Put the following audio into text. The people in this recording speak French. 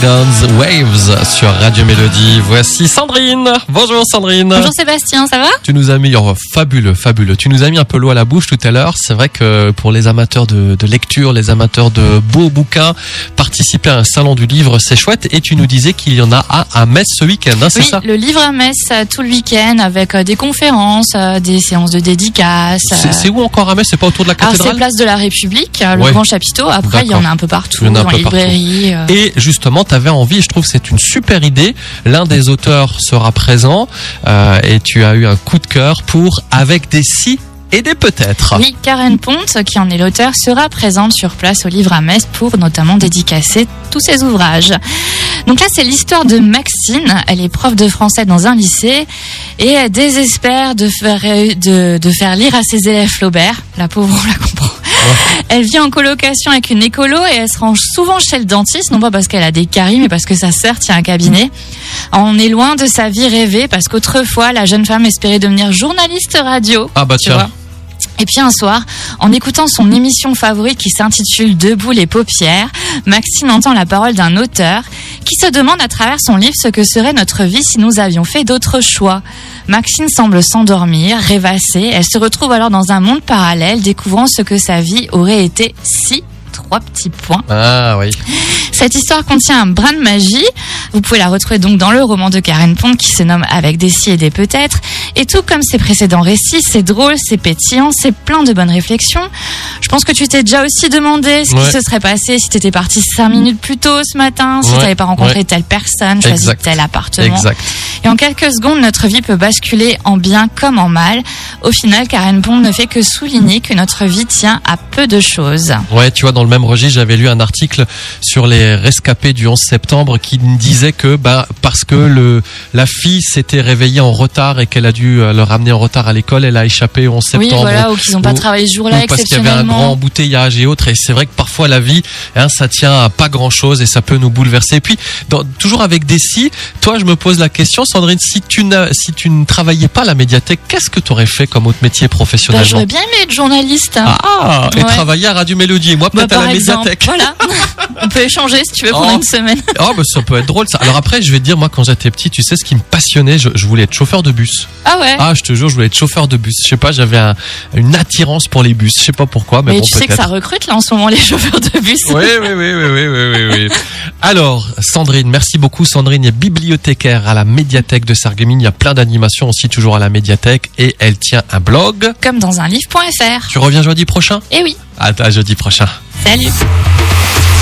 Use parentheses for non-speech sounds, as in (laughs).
Dragons Waves sur Radio Mélodie. Voici Sandrine. Bonjour Sandrine. Bonjour Sébastien, ça va? Tu nous as mis, oh, fabuleux, fabuleux. Tu nous as mis un peu l'eau à la bouche tout à l'heure. C'est vrai que pour les amateurs de, de, lecture, les amateurs de beaux bouquins, participer à un salon du livre, c'est chouette. Et tu nous disais qu'il y en a un à Metz ce week-end, hein, c'est oui, ça? le livre à Metz euh, tout le week-end avec euh, des conférences, euh, des séances de dédicaces. C'est où encore à Metz? C'est pas autour de la Alors c'est cathédrale? place de la République, le Ouais. grand chapiteau. Après, il y en a un peu partout, Il y en a un dans peu les librairies. Et justement, tu avais envie, je trouve que c'est une super idée. L'un des auteurs sera présent euh, et tu as eu un coup de cœur pour Avec des si et des peut-être. Oui, Karen Ponte, qui en est l'auteur, sera présente sur place au livre à Metz pour notamment dédicacer tous ses ouvrages. Donc là, c'est l'histoire de Maxine. Elle est prof de français dans un lycée et elle désespère de faire, de, de faire lire à ses élèves Flaubert. La pauvre, on la comprend. (laughs) Elle vit en colocation avec une écolo et elle se range souvent chez le dentiste, non pas parce qu'elle a des caries, mais parce que sa sœur tient un cabinet. On est loin de sa vie rêvée parce qu'autrefois, la jeune femme espérait devenir journaliste radio. Ah bah Tu tiens. vois. Et puis un soir, en écoutant son émission favorite qui s'intitule Debout les paupières, Maxine entend la parole d'un auteur qui se demande à travers son livre ce que serait notre vie si nous avions fait d'autres choix. Maxine semble s'endormir, rêvasser. Elle se retrouve alors dans un monde parallèle, découvrant ce que sa vie aurait été si trois petits points. Ah oui. Cette histoire contient un brin de magie. Vous pouvez la retrouver donc dans le roman de Karen Pont qui se nomme Avec des si et des peut-être. Et tout comme ses précédents récits, c'est drôle, c'est pétillant, c'est plein de bonnes réflexions. Je pense que tu t'es déjà aussi demandé ce Ouais. qui se serait passé si t'étais parti cinq minutes plus tôt ce matin, si Ouais, t'avais pas rencontré ouais. telle personne, choisi Exact. tel appartement. Exact. Et en quelques secondes, notre vie peut basculer en bien comme en mal. Au final, Karen Pont ne fait que souligner que notre vie tient à peu de choses. Ouais, tu vois, dans le même registre, j'avais lu un article sur les rescapés du 11 septembre qui disait que, bah, parce que le, la fille s'était réveillée en retard et qu'elle a dû euh, le ramener en retard à l'école, elle a échappé au 11 Oui, septembre. voilà, ou qu'ils n'ont pas travaillé ce jour-là ou parce qu'il y avait un grand embouteillage et autres. Et c'est vrai que parfois la vie, hein, ça tient à pas grand chose et ça peut nous bouleverser. Et puis, dans- toujours avec des si, toi, je me pose la question, Sandrine, si tu, n'as- si tu ne travaillais pas à la médiathèque, qu'est-ce que tu aurais fait comme autre métier Bah, professionnellement j'aurais bien aimé être journaliste. Ah, et Ouais. travailler à Radio Mélodie moi Bah, peut-être à la exemple, médiathèque. voilà. (laughs) On peut échanger si tu veux pendant Oh. une semaine. Oh, bah, ça peut être drôle ça. Alors après, je vais te dire, moi quand j'étais petit, tu sais ce qui me passionnait, je, je voulais être chauffeur de bus. Ah ouais. Ah, je te jure, je voulais être chauffeur de bus. Je sais pas, j'avais un- une attirance pour les bus. Je sais pas pourquoi, mais, mais bon, tu sais que ça recrute là en ce moment les (laughs) chauffeurs de bus. Oui, oui, oui, oui, oui, oui, oui, oui. Alors, Sandrine, merci beaucoup. Sandrine est bibliothécaire à la médiathèque de Sarreguemines. Il y a plein d'animations aussi toujours à la médiathèque et elle tient un blog. Comme dans un livre.fr. Tu reviens jeudi prochain? Eh oui. À, à jeudi prochain. Salut.